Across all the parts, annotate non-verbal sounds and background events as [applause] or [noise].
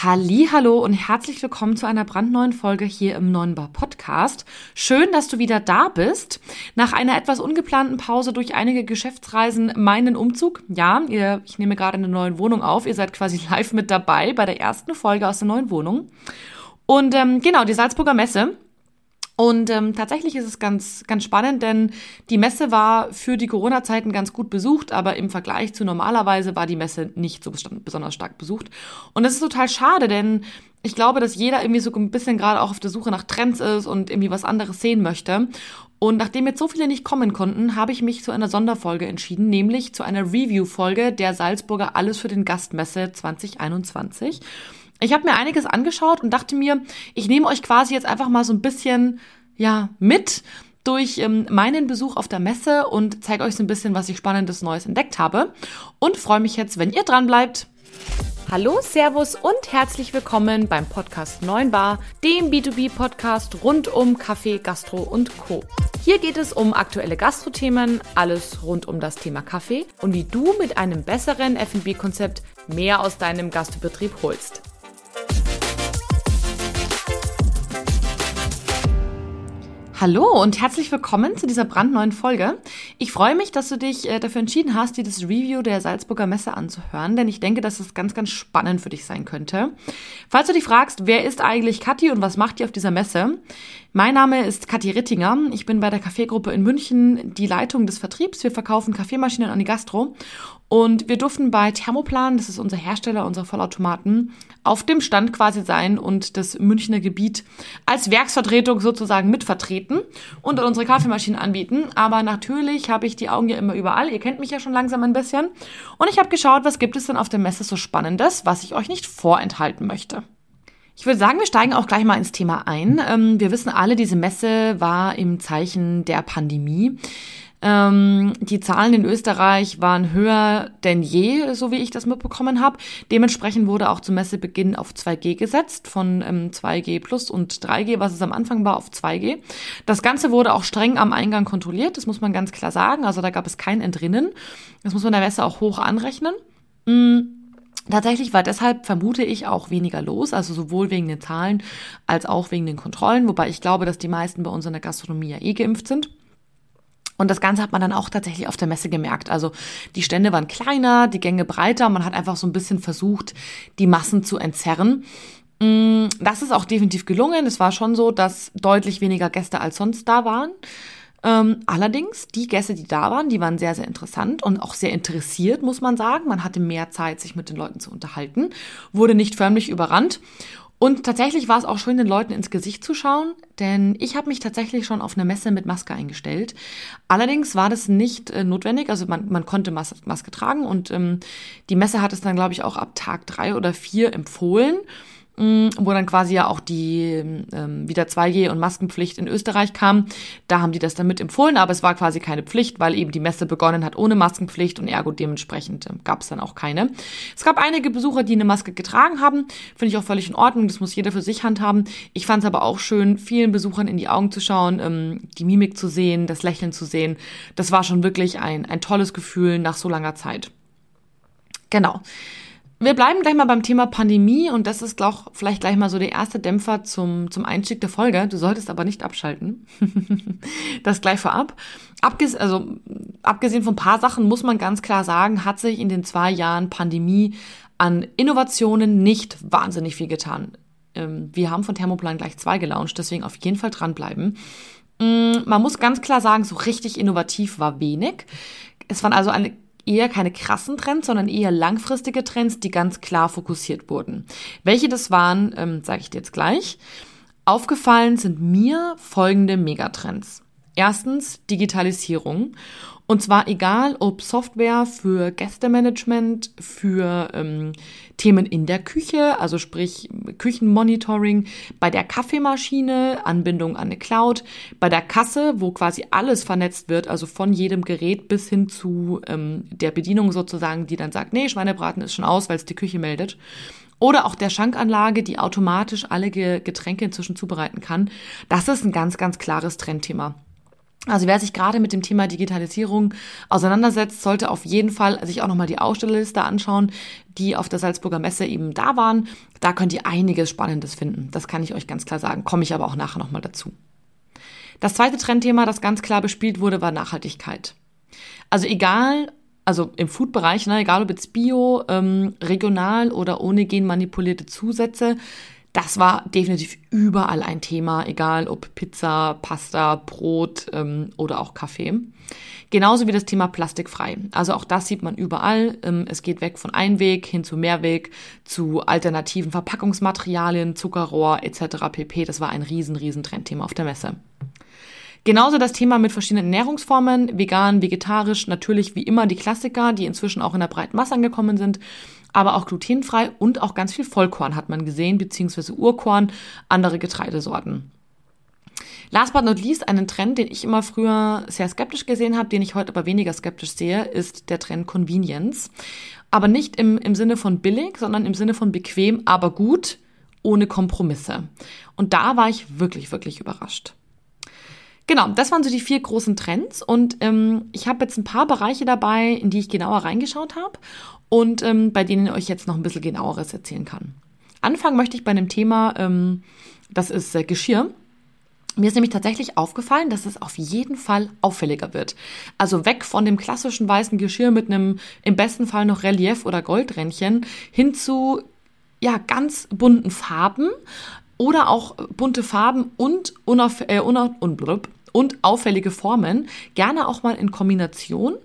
Hallo und herzlich willkommen zu einer brandneuen Folge hier im Neuen Bar Podcast. Schön, dass du wieder da bist. Nach einer etwas ungeplanten Pause durch einige Geschäftsreisen meinen Umzug. Ja, ihr, ich nehme gerade eine neue Wohnung auf. Ihr seid quasi [laughs] live mit dabei bei der ersten Folge aus der neuen Wohnung. Und ähm, genau, die Salzburger Messe und ähm, tatsächlich ist es ganz, ganz spannend, denn die Messe war für die Corona-Zeiten ganz gut besucht, aber im Vergleich zu normalerweise war die Messe nicht so besonders stark besucht. Und das ist total schade, denn ich glaube, dass jeder irgendwie so ein bisschen gerade auch auf der Suche nach Trends ist und irgendwie was anderes sehen möchte. Und nachdem jetzt so viele nicht kommen konnten, habe ich mich zu einer Sonderfolge entschieden, nämlich zu einer Review-Folge der Salzburger Alles für den Gastmesse 2021. Ich habe mir einiges angeschaut und dachte mir, ich nehme euch quasi jetzt einfach mal so ein bisschen ja mit durch ähm, meinen Besuch auf der Messe und zeige euch so ein bisschen, was ich spannendes Neues entdeckt habe und freue mich jetzt, wenn ihr dran bleibt. Hallo, Servus und herzlich willkommen beim Podcast 9 Bar, dem B2B-Podcast rund um Kaffee, Gastro und Co. Hier geht es um aktuelle Gastrothemen, alles rund um das Thema Kaffee und wie du mit einem besseren F&B-Konzept mehr aus deinem Gastbetrieb holst. Hallo und herzlich willkommen zu dieser brandneuen Folge. Ich freue mich, dass du dich äh, dafür entschieden hast, dir das Review der Salzburger Messe anzuhören, denn ich denke, dass es ganz, ganz spannend für dich sein könnte. Falls du dich fragst, wer ist eigentlich Kathi und was macht die auf dieser Messe? Mein Name ist Kathi Rittinger. Ich bin bei der Kaffeegruppe in München die Leitung des Vertriebs. Wir verkaufen Kaffeemaschinen an die Gastro und wir durften bei Thermoplan, das ist unser Hersteller unserer Vollautomaten, auf dem Stand quasi sein und das Münchner Gebiet als Werksvertretung sozusagen mitvertreten und unsere Kaffeemaschinen anbieten. Aber natürlich habe ich die Augen ja immer überall. Ihr kennt mich ja schon langsam ein bisschen. Und ich habe geschaut, was gibt es denn auf der Messe so Spannendes, was ich euch nicht vorenthalten möchte. Ich würde sagen, wir steigen auch gleich mal ins Thema ein. Ähm, wir wissen alle, diese Messe war im Zeichen der Pandemie. Ähm, die Zahlen in Österreich waren höher denn je, so wie ich das mitbekommen habe. Dementsprechend wurde auch zum Messebeginn auf 2G gesetzt, von ähm, 2G plus und 3G, was es am Anfang war, auf 2G. Das Ganze wurde auch streng am Eingang kontrolliert, das muss man ganz klar sagen. Also da gab es kein Entrinnen. Das muss man der Messe auch hoch anrechnen. Mhm. Tatsächlich war deshalb, vermute ich, auch weniger los, also sowohl wegen den Zahlen als auch wegen den Kontrollen, wobei ich glaube, dass die meisten bei uns in der Gastronomie ja eh geimpft sind. Und das Ganze hat man dann auch tatsächlich auf der Messe gemerkt. Also die Stände waren kleiner, die Gänge breiter. Man hat einfach so ein bisschen versucht, die Massen zu entzerren. Mm, das ist auch definitiv gelungen. Es war schon so, dass deutlich weniger Gäste als sonst da waren. Ähm, allerdings, die Gäste, die da waren, die waren sehr, sehr interessant und auch sehr interessiert, muss man sagen. Man hatte mehr Zeit, sich mit den Leuten zu unterhalten, wurde nicht förmlich überrannt. Und tatsächlich war es auch schön, den Leuten ins Gesicht zu schauen, denn ich habe mich tatsächlich schon auf eine Messe mit Maske eingestellt. Allerdings war das nicht äh, notwendig, also man, man konnte Mas Maske tragen und ähm, die Messe hat es dann, glaube ich, auch ab Tag drei oder vier empfohlen. Mm, wo dann quasi ja auch die ähm, wieder 2G und Maskenpflicht in Österreich kam. Da haben die das dann mit empfohlen, aber es war quasi keine Pflicht, weil eben die Messe begonnen hat ohne Maskenpflicht und ergo dementsprechend äh, gab es dann auch keine. Es gab einige Besucher, die eine Maske getragen haben, finde ich auch völlig in Ordnung, das muss jeder für sich handhaben. Ich fand es aber auch schön, vielen Besuchern in die Augen zu schauen, ähm, die Mimik zu sehen, das Lächeln zu sehen. Das war schon wirklich ein, ein tolles Gefühl nach so langer Zeit. Genau. Wir bleiben gleich mal beim Thema Pandemie und das ist glaub, vielleicht gleich mal so der erste Dämpfer zum, zum Einstieg der Folge. Du solltest aber nicht abschalten. [laughs] das gleich vorab. Abges also, abgesehen von ein paar Sachen muss man ganz klar sagen, hat sich in den zwei Jahren Pandemie an Innovationen nicht wahnsinnig viel getan. Ähm, wir haben von Thermoplan gleich zwei gelauncht, deswegen auf jeden Fall dranbleiben. Mm, man muss ganz klar sagen, so richtig innovativ war wenig. Es waren also eine eher keine krassen Trends, sondern eher langfristige Trends, die ganz klar fokussiert wurden. Welche das waren, ähm, sage ich dir jetzt gleich. Aufgefallen sind mir folgende Megatrends. Erstens Digitalisierung. Und zwar egal, ob Software für Gästemanagement, für ähm, Themen in der Küche, also sprich Küchenmonitoring, bei der Kaffeemaschine, Anbindung an eine Cloud, bei der Kasse, wo quasi alles vernetzt wird, also von jedem Gerät bis hin zu ähm, der Bedienung sozusagen, die dann sagt, nee, Schweinebraten ist schon aus, weil es die Küche meldet. Oder auch der Schankanlage, die automatisch alle Getränke inzwischen zubereiten kann. Das ist ein ganz, ganz klares Trendthema. Also wer sich gerade mit dem Thema Digitalisierung auseinandersetzt, sollte auf jeden Fall sich auch nochmal die Ausstellerliste anschauen, die auf der Salzburger Messe eben da waren. Da könnt ihr einiges Spannendes finden. Das kann ich euch ganz klar sagen. Komme ich aber auch nachher nochmal dazu. Das zweite Trendthema, das ganz klar bespielt wurde, war Nachhaltigkeit. Also egal, also im Food-Bereich, ne, egal ob jetzt Bio, ähm, regional oder ohne genmanipulierte Zusätze, das war definitiv überall ein Thema, egal ob Pizza, Pasta, Brot ähm, oder auch Kaffee. Genauso wie das Thema plastikfrei. Also auch das sieht man überall. Ähm, es geht weg von Einweg hin zu Mehrweg, zu alternativen Verpackungsmaterialien, Zuckerrohr etc. pp. Das war ein riesen, riesen Trendthema auf der Messe. Genauso das Thema mit verschiedenen Ernährungsformen, vegan, vegetarisch, natürlich wie immer die Klassiker, die inzwischen auch in der breiten Masse angekommen sind, aber auch glutenfrei und auch ganz viel Vollkorn hat man gesehen, beziehungsweise Urkorn, andere Getreidesorten. Last but not least, einen Trend, den ich immer früher sehr skeptisch gesehen habe, den ich heute aber weniger skeptisch sehe, ist der Trend Convenience. Aber nicht im, im Sinne von billig, sondern im Sinne von bequem, aber gut, ohne Kompromisse. Und da war ich wirklich, wirklich überrascht. Genau, das waren so die vier großen Trends und ähm, ich habe jetzt ein paar Bereiche dabei, in die ich genauer reingeschaut habe und ähm, bei denen ich euch jetzt noch ein bisschen genaueres erzählen kann. Anfangen möchte ich bei einem Thema, ähm, das ist äh, Geschirr. Mir ist nämlich tatsächlich aufgefallen, dass es auf jeden Fall auffälliger wird. Also weg von dem klassischen weißen Geschirr mit einem im besten Fall noch Relief oder Goldrändchen hin zu ja ganz bunten Farben oder auch bunte Farben und unauf, äh, unauf, und auffällige Formen, gerne auch mal in Kombination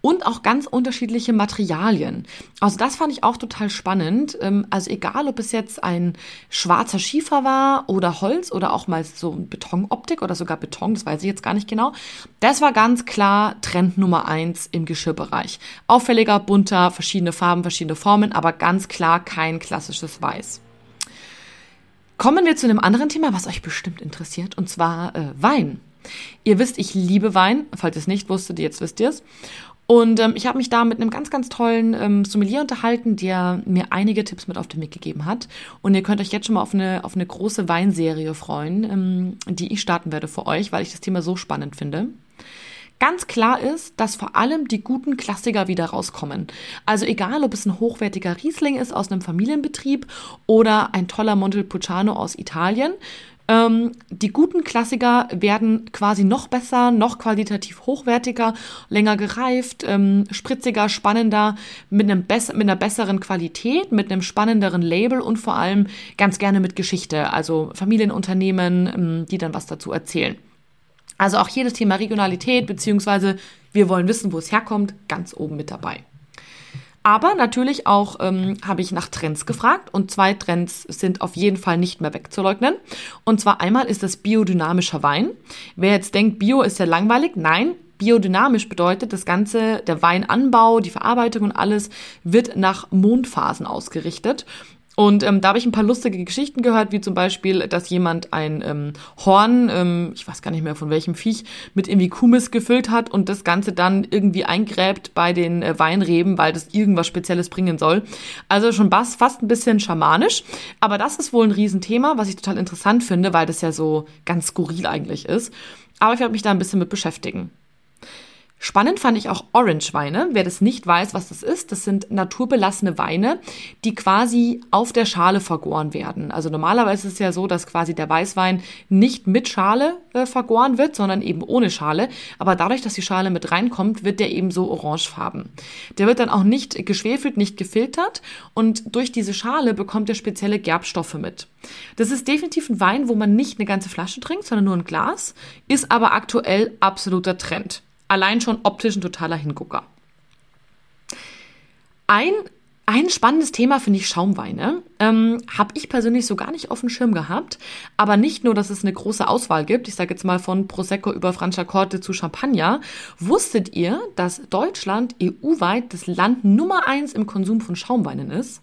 und auch ganz unterschiedliche Materialien. Also das fand ich auch total spannend. Ähm, also egal, ob es jetzt ein schwarzer Schiefer war oder Holz oder auch mal so Betonoptik oder sogar Beton, das weiß ich jetzt gar nicht genau. Das war ganz klar Trend Nummer eins im Geschirrbereich. Auffälliger, bunter, verschiedene Farben, verschiedene Formen, aber ganz klar kein klassisches Weiß. Kommen wir zu einem anderen Thema, was euch bestimmt interessiert, und zwar äh, Wein. Ihr wisst, ich liebe Wein. Falls ihr es nicht wusstet, jetzt wisst ihr es. Und ähm, ich habe mich da mit einem ganz, ganz tollen ähm, Sommelier unterhalten, der mir einige Tipps mit auf den Weg gegeben hat. Und ihr könnt euch jetzt schon mal auf eine, auf eine große Weinserie freuen, ähm, die ich starten werde für euch, weil ich das Thema so spannend finde. Ganz klar ist, dass vor allem die guten Klassiker wieder rauskommen. Also egal, ob es ein hochwertiger Riesling ist aus einem Familienbetrieb oder ein toller Montepulciano aus Italien, ähm, die guten Klassiker werden quasi noch besser, noch qualitativ hochwertiger, länger gereift, ähm, spritziger, spannender, mit, einem mit einer besseren Qualität, mit einem spannenderen Label und vor allem ganz gerne mit Geschichte, also Familienunternehmen, ähm, die dann was dazu erzählen. Also auch hier das Thema Regionalität, beziehungsweise wir wollen wissen, wo es herkommt, ganz oben mit dabei. Aber natürlich auch ähm, habe ich nach Trends gefragt und zwei Trends sind auf jeden Fall nicht mehr wegzuleugnen. Und zwar einmal ist das biodynamischer Wein. Wer jetzt denkt, Bio ist ja langweilig, nein, biodynamisch bedeutet, das Ganze, der Weinanbau, die Verarbeitung und alles wird nach Mondphasen ausgerichtet. Und ähm, da habe ich ein paar lustige Geschichten gehört, wie zum Beispiel, dass jemand ein ähm, Horn, ähm, ich weiß gar nicht mehr von welchem Viech, mit irgendwie Kumis gefüllt hat und das Ganze dann irgendwie eingräbt bei den äh, Weinreben, weil das irgendwas Spezielles bringen soll. Also schon fast ein bisschen schamanisch. Aber das ist wohl ein Riesenthema, was ich total interessant finde, weil das ja so ganz skurril eigentlich ist. Aber ich werde mich da ein bisschen mit beschäftigen. Spannend fand ich auch Orange-Weine. Wer das nicht weiß, was das ist, das sind naturbelassene Weine, die quasi auf der Schale vergoren werden. Also normalerweise ist es ja so, dass quasi der Weißwein nicht mit Schale äh, vergoren wird, sondern eben ohne Schale. Aber dadurch, dass die Schale mit reinkommt, wird der eben so orangefarben. Der wird dann auch nicht geschwefelt, nicht gefiltert und durch diese Schale bekommt er spezielle Gerbstoffe mit. Das ist definitiv ein Wein, wo man nicht eine ganze Flasche trinkt, sondern nur ein Glas, ist aber aktuell absoluter Trend allein schon optisch ein totaler Hingucker. Ein, ein spannendes Thema finde ich Schaumweine. Ähm, Habe ich persönlich so gar nicht auf dem Schirm gehabt. Aber nicht nur, dass es eine große Auswahl gibt, ich sage jetzt mal von Prosecco über Franciacorta zu Champagner. Wusstet ihr, dass Deutschland EU-weit das Land Nummer eins im Konsum von Schaumweinen ist?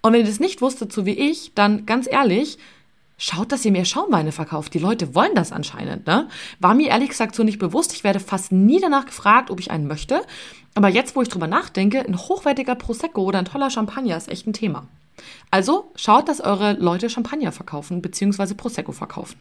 Und wenn ihr das nicht wusstet, so wie ich, dann ganz ehrlich, schaut, dass ihr mehr Schaumweine verkauft. Die Leute wollen das anscheinend, ne? War mir ehrlich gesagt so nicht bewusst. Ich werde fast nie danach gefragt, ob ich einen möchte. Aber jetzt, wo ich drüber nachdenke, ein hochwertiger Prosecco oder ein toller Champagner ist echt ein Thema. Also schaut, dass eure Leute Champagner verkaufen bzw. Prosecco verkaufen.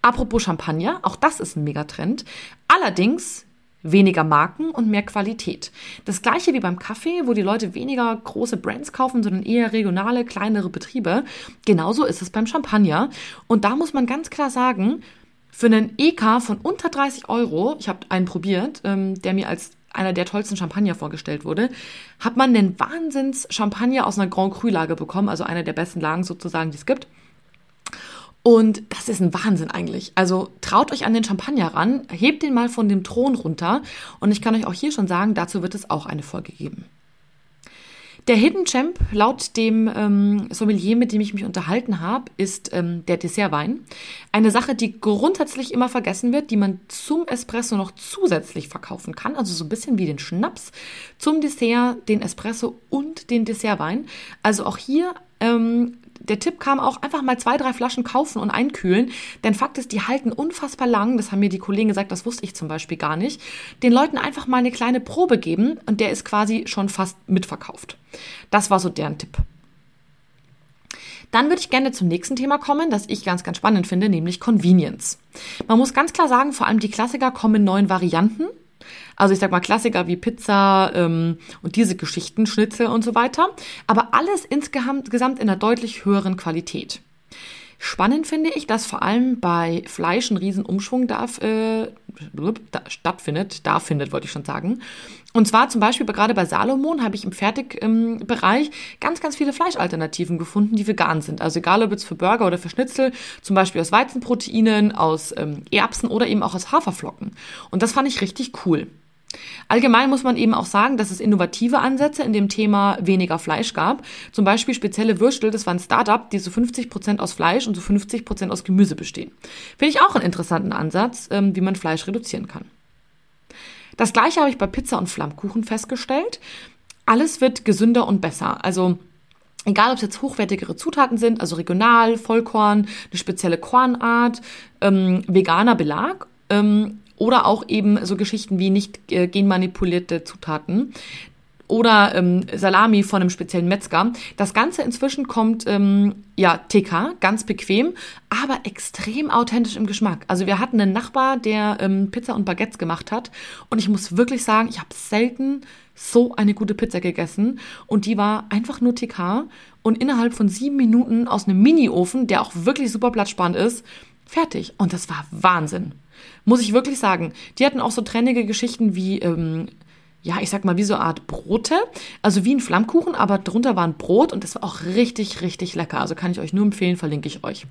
Apropos Champagner, auch das ist ein Megatrend. Allerdings weniger Marken und mehr Qualität. Das gleiche wie beim Kaffee, wo die Leute weniger große Brands kaufen, sondern eher regionale, kleinere Betriebe. Genauso ist es beim Champagner. Und da muss man ganz klar sagen, für einen EK von unter 30 Euro, ich habe einen probiert, ähm, der mir als einer der tollsten Champagner vorgestellt wurde, hat man den Wahnsinns-Champagner aus einer Grand Cru-Lage bekommen, also einer der besten Lagen sozusagen, die es gibt. Und das ist ein Wahnsinn eigentlich. Also traut euch an den Champagner ran, hebt den mal von dem Thron runter. Und ich kann euch auch hier schon sagen, dazu wird es auch eine Folge geben. Der Hidden Champ, laut dem ähm, Sommelier, mit dem ich mich unterhalten habe, ist ähm, der Dessertwein. Eine Sache, die grundsätzlich immer vergessen wird, die man zum Espresso noch zusätzlich verkaufen kann. Also so ein bisschen wie den Schnaps. Zum Dessert den Espresso und den Dessertwein. Also auch hier ähm, der Tipp kam auch, einfach mal zwei, drei Flaschen kaufen und einkühlen. Denn Fakt ist, die halten unfassbar lang. Das haben mir die Kollegen gesagt, das wusste ich zum Beispiel gar nicht. Den Leuten einfach mal eine kleine Probe geben und der ist quasi schon fast mitverkauft. Das war so deren Tipp. Dann würde ich gerne zum nächsten Thema kommen, das ich ganz, ganz spannend finde, nämlich Convenience. Man muss ganz klar sagen, vor allem die Klassiker kommen in neuen Varianten. Also ich sag mal Klassiker wie Pizza ähm, und diese Geschichten, Schnitzel und so weiter. Aber alles insgesamt in einer deutlich höheren Qualität. Spannend finde ich, dass vor allem bei Fleisch ein Riesenumschwung darf, äh, stattfindet, da findet, wollte ich schon sagen. Und zwar zum Beispiel gerade bei Salomon habe ich im Fertigbereich ähm, ganz, ganz viele Fleischalternativen gefunden, die vegan sind. Also egal ob jetzt für Burger oder für Schnitzel, zum Beispiel aus Weizenproteinen, aus ähm, Erbsen oder eben auch aus Haferflocken. Und das fand ich richtig cool. Allgemein muss man eben auch sagen, dass es innovative Ansätze in dem Thema weniger Fleisch gab. Zum Beispiel spezielle Würstel, das war ein Startup, die zu so 50 Prozent aus Fleisch und zu so 50 Prozent aus Gemüse bestehen. Finde ich auch einen interessanten Ansatz, ähm, wie man Fleisch reduzieren kann. Das gleiche habe ich bei Pizza und Flammkuchen festgestellt. Alles wird gesünder und besser. Also Egal, ob es jetzt hochwertigere Zutaten sind, also regional, Vollkorn, eine spezielle Kornart, ähm, veganer Belag ähm, oder auch eben so Geschichten wie nicht äh, genmanipulierte Zutaten oder ähm, Salami von einem speziellen Metzger. Das Ganze inzwischen kommt ähm, ja TK, ganz bequem, aber extrem authentisch im Geschmack. Also wir hatten einen Nachbar, der ähm, Pizza und Baguettes gemacht hat und ich muss wirklich sagen, ich habe selten so eine gute Pizza gegessen und die war einfach nur TK und innerhalb von sieben Minuten aus einem Mini-Ofen, der auch wirklich super platzsparend ist, fertig. Und das war Wahnsinn. Muss ich wirklich sagen. Die hatten auch so trennige Geschichten wie, ähm, ja, ich sag mal, wie so eine Art Brote. Also wie ein Flammkuchen, aber drunter war ein Brot und das war auch richtig, richtig lecker. Also kann ich euch nur empfehlen, verlinke ich euch.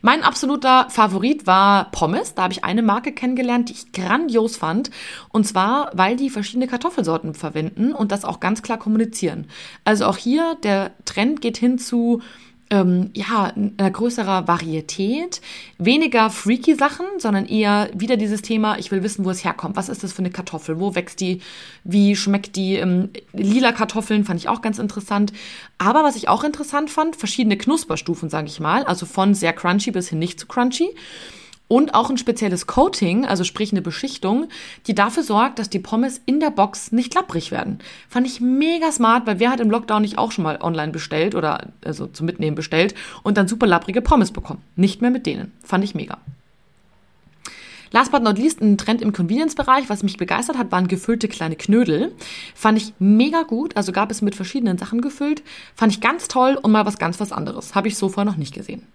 Mein absoluter Favorit war Pommes. Da habe ich eine Marke kennengelernt, die ich grandios fand. Und zwar, weil die verschiedene Kartoffelsorten verwenden und das auch ganz klar kommunizieren. Also auch hier, der Trend geht hin zu ähm, ja, einer größerer Varietät, weniger freaky Sachen, sondern eher wieder dieses Thema, ich will wissen, wo es herkommt. Was ist das für eine Kartoffel? Wo wächst die? Wie schmeckt die? Ähm, lila Kartoffeln fand ich auch ganz interessant. Aber was ich auch interessant fand, verschiedene Knusperstufen, sage ich mal, also von sehr crunchy bis hin nicht zu crunchy und auch ein spezielles Coating, also sprich eine Beschichtung, die dafür sorgt, dass die Pommes in der Box nicht lapprig werden. Fand ich mega smart, weil wer hat im Lockdown nicht auch schon mal online bestellt oder also zum Mitnehmen bestellt und dann super lapprige Pommes bekommen? Nicht mehr mit denen. Fand ich mega. Last but not least, ein Trend im Convenience-Bereich, was mich begeistert hat, waren gefüllte kleine Knödel. Fand ich mega gut, also gab es mit verschiedenen Sachen gefüllt. Fand ich ganz toll und mal was ganz was anderes. Habe ich so vorher noch nicht gesehen.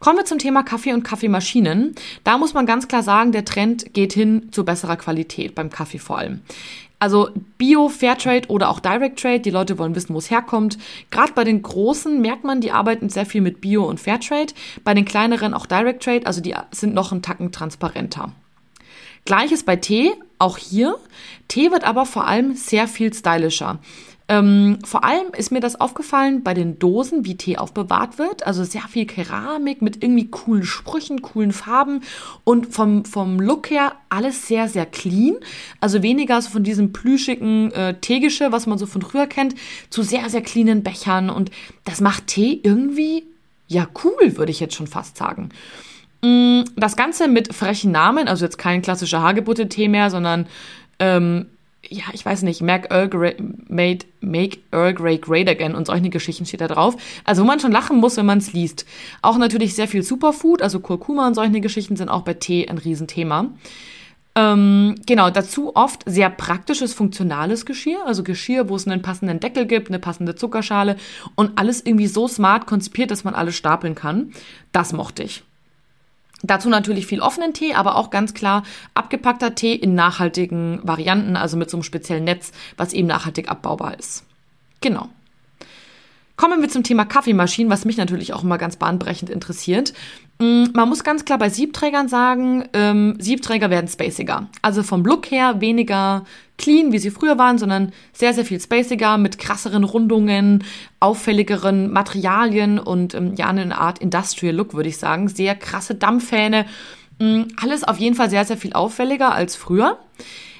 Kommen wir zum Thema Kaffee und Kaffeemaschinen. Da muss man ganz klar sagen, der Trend geht hin zu besserer Qualität beim Kaffee vor allem. Also Bio, Fairtrade oder auch Direct Trade, die Leute wollen wissen, wo es herkommt. Gerade bei den großen merkt man, die arbeiten sehr viel mit Bio und Fairtrade. Bei den kleineren auch Direct Trade, also die sind noch einen Tacken transparenter. Gleiches bei Tee, auch hier. Tee wird aber vor allem sehr viel stylischer. Ähm, vor allem ist mir das aufgefallen bei den Dosen, wie Tee aufbewahrt wird. Also sehr viel Keramik mit irgendwie coolen Sprüchen, coolen Farben und vom, vom Look her alles sehr, sehr clean. Also weniger so von diesem plüschigen äh, Teegische, was man so von früher kennt, zu sehr, sehr cleanen Bechern. Und das macht Tee irgendwie, ja, cool, würde ich jetzt schon fast sagen. Mm, das Ganze mit frechen Namen, also jetzt kein klassischer Hagebutte-Tee mehr, sondern ähm, ja, ich weiß nicht, make Earl Grey, made, make Earl Grey great again und solche Geschichten steht da drauf. Also wo man schon lachen muss, wenn man es liest. Auch natürlich sehr viel Superfood, also Kurkuma und solche Geschichten sind auch bei Tee ein Riesenthema. Ähm, genau, dazu oft sehr praktisches, funktionales Geschirr, also Geschirr, wo es einen passenden Deckel gibt, eine passende Zuckerschale und alles irgendwie so smart konzipiert, dass man alles stapeln kann. Das mochte ich. Dazu natürlich viel offenen Tee, aber auch ganz klar abgepackter Tee in nachhaltigen Varianten, also mit so einem speziellen Netz, was eben nachhaltig abbaubar ist. Genau. Kommen wir zum Thema Kaffeemaschinen, was mich natürlich auch immer ganz bahnbrechend interessiert. Mm, man muss ganz klar bei Siebträgern sagen, ähm, Siebträger werden spaciger. Also vom Look her weniger clean, wie sie früher waren, sondern sehr, sehr viel spaciger mit krasseren Rundungen, auffälligeren Materialien und ähm, ja, eine Art Industrial Look, würde ich sagen. Sehr krasse Dampfhähne. Ähm, alles auf jeden Fall sehr, sehr viel auffälliger als früher.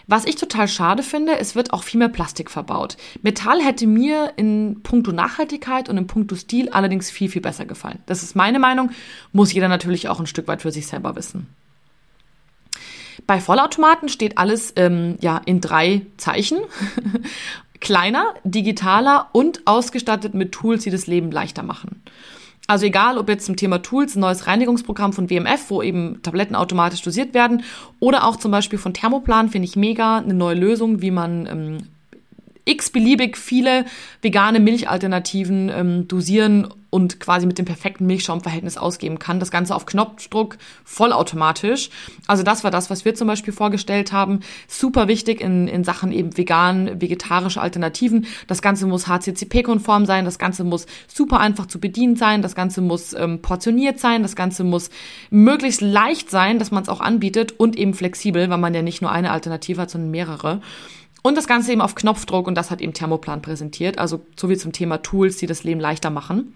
Was ich total schade finde, es wird auch viel mehr Plastik verbaut. Metall hätte mir in puncto Nachhaltigkeit und in puncto Stil allerdings viel, viel besser gefallen. Das ist meine Meinung, muss jeder natürlich auch ein Stück weit für sich selber wissen. Bei Vollautomaten steht alles ähm, ja in drei Zeichen. [laughs] Kleiner, digitaler und ausgestattet mit Tools, die das Leben leichter machen. Also egal, ob jetzt zum Thema Tools, ein neues Reinigungsprogramm von WMF, wo eben Tabletten automatisch dosiert werden, oder auch zum Beispiel von Thermoplan, finde ich mega, eine neue Lösung, wie man ähm, x-beliebig viele vegane Milchalternativen ähm, dosieren und quasi mit dem perfekten Milchschaumverhältnis ausgeben kann. Das Ganze auf Knopfdruck, vollautomatisch. Also das war das, was wir zum Beispiel vorgestellt haben. Super wichtig in, in Sachen eben vegan, vegetarische Alternativen. Das Ganze muss HCCP-konform sein. Das Ganze muss super einfach zu bedienen sein. Das Ganze muss ähm, portioniert sein. Das Ganze muss möglichst leicht sein, dass man es auch anbietet und eben flexibel, weil man ja nicht nur eine Alternative hat, sondern mehrere. Und das Ganze eben auf Knopfdruck und das hat eben Thermoplan präsentiert. Also so wie zum Thema Tools, die das Leben leichter machen.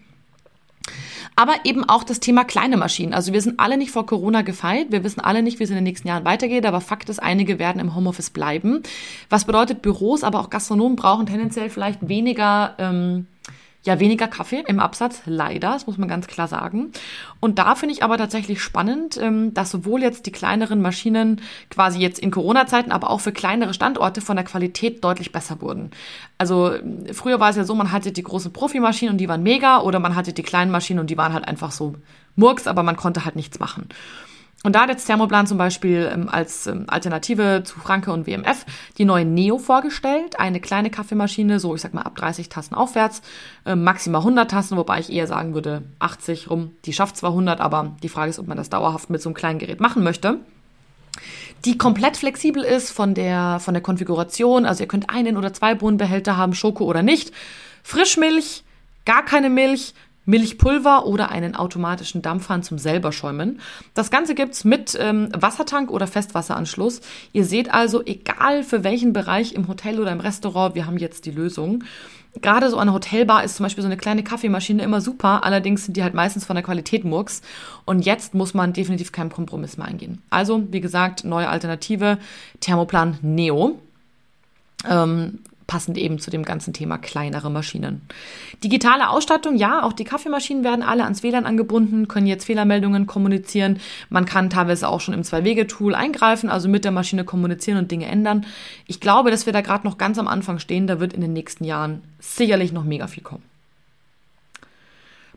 Aber eben auch das Thema kleine Maschinen. Also wir sind alle nicht vor Corona gefeit. Wir wissen alle nicht, wie es in den nächsten Jahren weitergeht. Aber Fakt ist, einige werden im Homeoffice bleiben. Was bedeutet, Büros, aber auch Gastronomen brauchen tendenziell vielleicht weniger ähm, ja weniger Kaffee im Absatz, leider, das muss man ganz klar sagen. Und da finde ich aber tatsächlich spannend, ähm, dass sowohl jetzt die kleineren Maschinen quasi jetzt in Corona-Zeiten, aber auch für kleinere Standorte von der Qualität deutlich besser wurden. Also früher war es ja so, man hatte die großen Profimaschinen und die waren mega oder man hatte die kleinen Maschinen und die waren halt einfach so Murks, aber man konnte halt nichts machen. Und da hat jetzt Thermoplan zum Beispiel ähm, als ähm, Alternative zu Franke und WMF die neue Neo vorgestellt. Eine kleine Kaffeemaschine, so ich sag mal ab 30 Tassen aufwärts, äh, maximal 100 Tassen, wobei ich eher sagen würde 80 rum. Die schafft zwar 100, aber die Frage ist, ob man das dauerhaft mit so einem kleinen Gerät machen möchte. Die komplett flexibel ist von der, von der Konfiguration. Also ihr könnt einen oder zwei Bohnenbehälter haben, Schoko oder nicht. Frischmilch, gar keine Milch, Milchpulver oder einen automatischen Dampfhahn zum selber schäumen. Das Ganze gibt's mit ähm, Wassertank oder Festwasseranschluss. Ihr seht also, egal für welchen Bereich im Hotel oder im Restaurant, wir haben jetzt die Lösung. Gerade so eine Hotelbar ist zum Beispiel so eine kleine Kaffeemaschine immer super, allerdings sind die halt meistens von der Qualität Murks. Und jetzt muss man definitiv keinen Kompromiss mehr eingehen. Also, wie gesagt, neue Alternative, Thermoplan Neo. Ähm, passend eben zu dem ganzen Thema kleinere Maschinen. Digitale Ausstattung, ja, auch die Kaffeemaschinen werden alle ans WLAN angebunden, können jetzt Fehlermeldungen kommunizieren. Man kann teilweise auch schon im Zwei-Wege-Tool eingreifen, also mit der Maschine kommunizieren und Dinge ändern. Ich glaube, dass wir da gerade noch ganz am Anfang stehen. Da wird in den nächsten Jahren sicherlich noch mega viel kommen.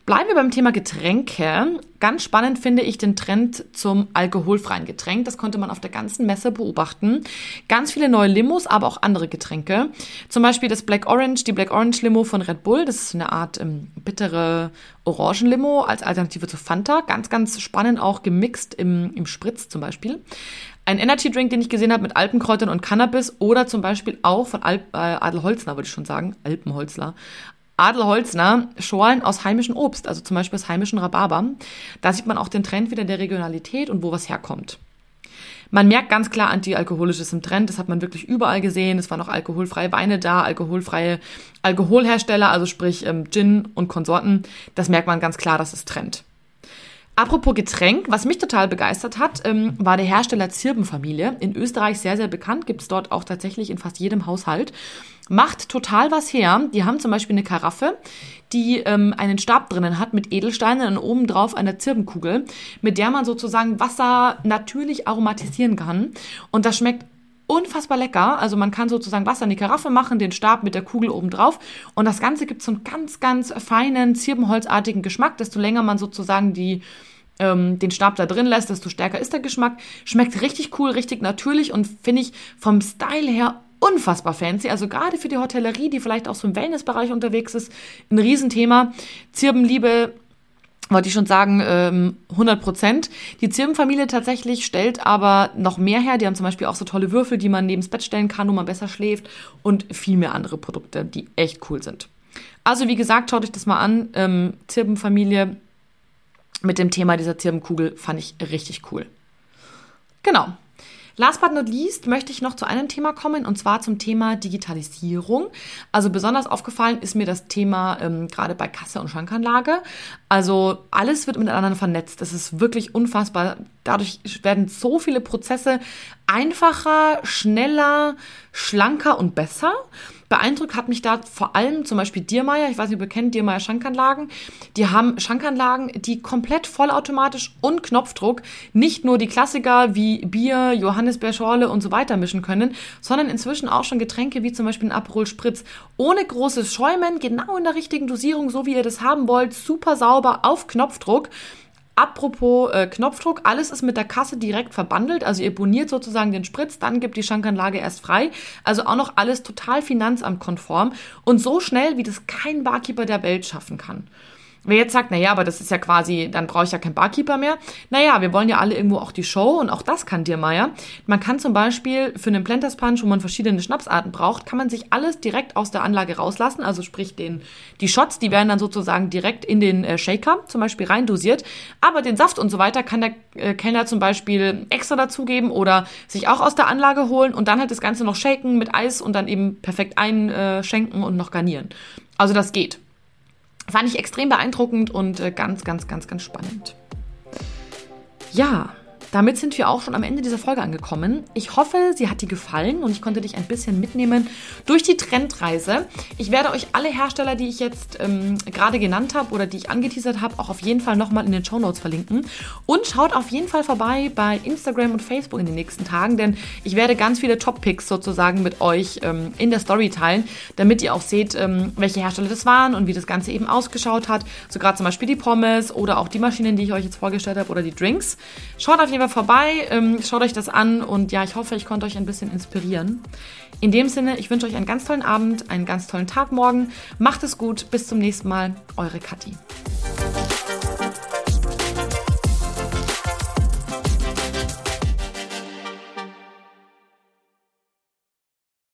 Bleiben wir beim Thema Getränke. Ganz spannend finde ich den Trend zum alkoholfreien Getränk. Das konnte man auf der ganzen Messe beobachten. Ganz viele neue Limos, aber auch andere Getränke. Zum Beispiel das Black Orange, die Black Orange Limo von Red Bull. Das ist eine Art ähm, bittere Orangenlimo als Alternative zu Fanta. Ganz, ganz spannend auch gemixt im, im Spritz zum Beispiel. Ein Energy Drink, den ich gesehen habe mit Alpenkräutern und Cannabis oder zum Beispiel auch von Alp, äh, Adelholzner, würde ich schon sagen, Alpenholzler, Adelholzner Schorlen aus heimischem Obst, also zum Beispiel aus heimischen Rhabarber. Da sieht man auch den Trend wieder der Regionalität und wo was herkommt. Man merkt ganz klar, antialkoholisch ist im Trend. Das hat man wirklich überall gesehen. Es waren auch alkoholfreie Weine da, alkoholfreie Alkoholhersteller, also sprich ähm, Gin und Konsorten. Das merkt man ganz klar, das ist Trend. Apropos Getränk, was mich total begeistert hat, ähm, war der Hersteller Zirbenfamilie. In Österreich sehr, sehr bekannt, gibt es dort auch tatsächlich in fast jedem Haushalt. Macht total was her. Die haben zum Beispiel eine Karaffe, die ähm, einen Stab drinnen hat mit Edelsteinen und oben drauf einer Zirbenkugel, mit der man sozusagen Wasser natürlich aromatisieren kann. Und das schmeckt unfassbar lecker. Also man kann sozusagen Wasser in die Karaffe machen, den Stab mit der Kugel oben drauf und das Ganze gibt so einen ganz, ganz feinen, zirbenholzartigen Geschmack. Desto länger man sozusagen die ähm, den Stab da drin lässt, desto stärker ist der Geschmack. Schmeckt richtig cool, richtig natürlich und finde ich vom Style her unfassbar fancy. Also gerade für die Hotellerie, die vielleicht auch so im Wellnessbereich unterwegs ist, ein Riesenthema. Zirbenliebe wollte ich schon sagen, 100 ähm, Prozent. Die Zirbenfamilie tatsächlich stellt aber noch mehr her. Die haben zum Beispiel auch so tolle Würfel, die man neben das Bett stellen kann, wo man besser schläft und viel mehr andere Produkte, die echt cool sind. Also wie gesagt, schaut euch das mal an. Ähm, Zirbenfamilie mit dem Thema dieser Zirbenkugel fand ich richtig cool. Genau. Last but not least möchte ich noch zu einem Thema kommen und zwar zum Thema Digitalisierung. Also besonders aufgefallen ist mir das Thema ähm, gerade bei Kasse und Schrankanlage. Also alles wird miteinander vernetzt. Das ist wirklich unfassbar. Dadurch werden so viele Prozesse einfacher, schneller, schlanker und besser. Beeindruckt hat mich da vor allem zum Beispiel Diermeier, ich weiß nicht, ob ihr kennt Diermeier Schankanlagen. Die haben Schankanlagen, die komplett vollautomatisch und Knopfdruck nicht nur die Klassiker wie Bier, Johannisbeerschorle und so weiter mischen können, sondern inzwischen auch schon Getränke wie zum Beispiel ein Aperol Spritz ohne großes Schäumen, genau in der richtigen Dosierung, so wie ihr das haben wollt, super sauber auf Knopfdruck. Apropos äh, Knopfdruck, alles ist mit der Kasse direkt verbandelt. Also ihr boniert sozusagen den Spritz, dann gibt die Schankanlage erst frei. Also auch noch alles total finanzamtkonform und so schnell, wie das kein Barkeeper der Welt schaffen kann. Wer jetzt sagt, naja, aber das ist ja quasi, dann brauche ich ja keinen Barkeeper mehr. Naja, wir wollen ja alle irgendwo auch die Show und auch das kann dir Meier. Man kann zum Beispiel für einen Planters Punch, wo man verschiedene Schnapsarten braucht, kann man sich alles direkt aus der Anlage rauslassen. Also sprich den, die Shots, die werden dann sozusagen direkt in den äh, Shaker zum Beispiel reindosiert. Aber den Saft und so weiter kann der äh, Kellner zum Beispiel extra dazugeben oder sich auch aus der Anlage holen und dann halt das Ganze noch shaken mit Eis und dann eben perfekt einschenken und noch garnieren. Also das geht. Fand ich extrem beeindruckend und äh, ganz, ganz, ganz, ganz spannend. Ja, damit sind wir auch schon am Ende dieser Folge angekommen. Ich hoffe, sie hat dir gefallen und ich konnte dich ein bisschen mitnehmen durch die Trendreise. Ich werde euch alle Hersteller, die ich jetzt ähm, gerade genannt habe oder die ich angeteasert habe, auch auf jeden Fall nochmal in den Show Notes verlinken. Und schaut auf jeden Fall vorbei bei Instagram und Facebook in den nächsten Tagen, denn ich werde ganz viele Top-Picks sozusagen mit euch ähm, in der Story teilen, damit ihr auch seht, ähm, welche Hersteller das waren und wie das Ganze eben ausgeschaut hat. So gerade zum Beispiel die Pommes oder auch die Maschinen, die ich euch jetzt vorgestellt habe oder die Drinks. Schaut auf jeden Fall vorbei, ähm, schaut euch das an und ja, ich hoffe, ich konnte euch ein bisschen inspirieren. In dem Sinne, ich wünsche euch einen ganz tollen Abend, einen ganz tollen Tag morgen. Macht es gut, bis zum nächsten Mal, eure Kathi.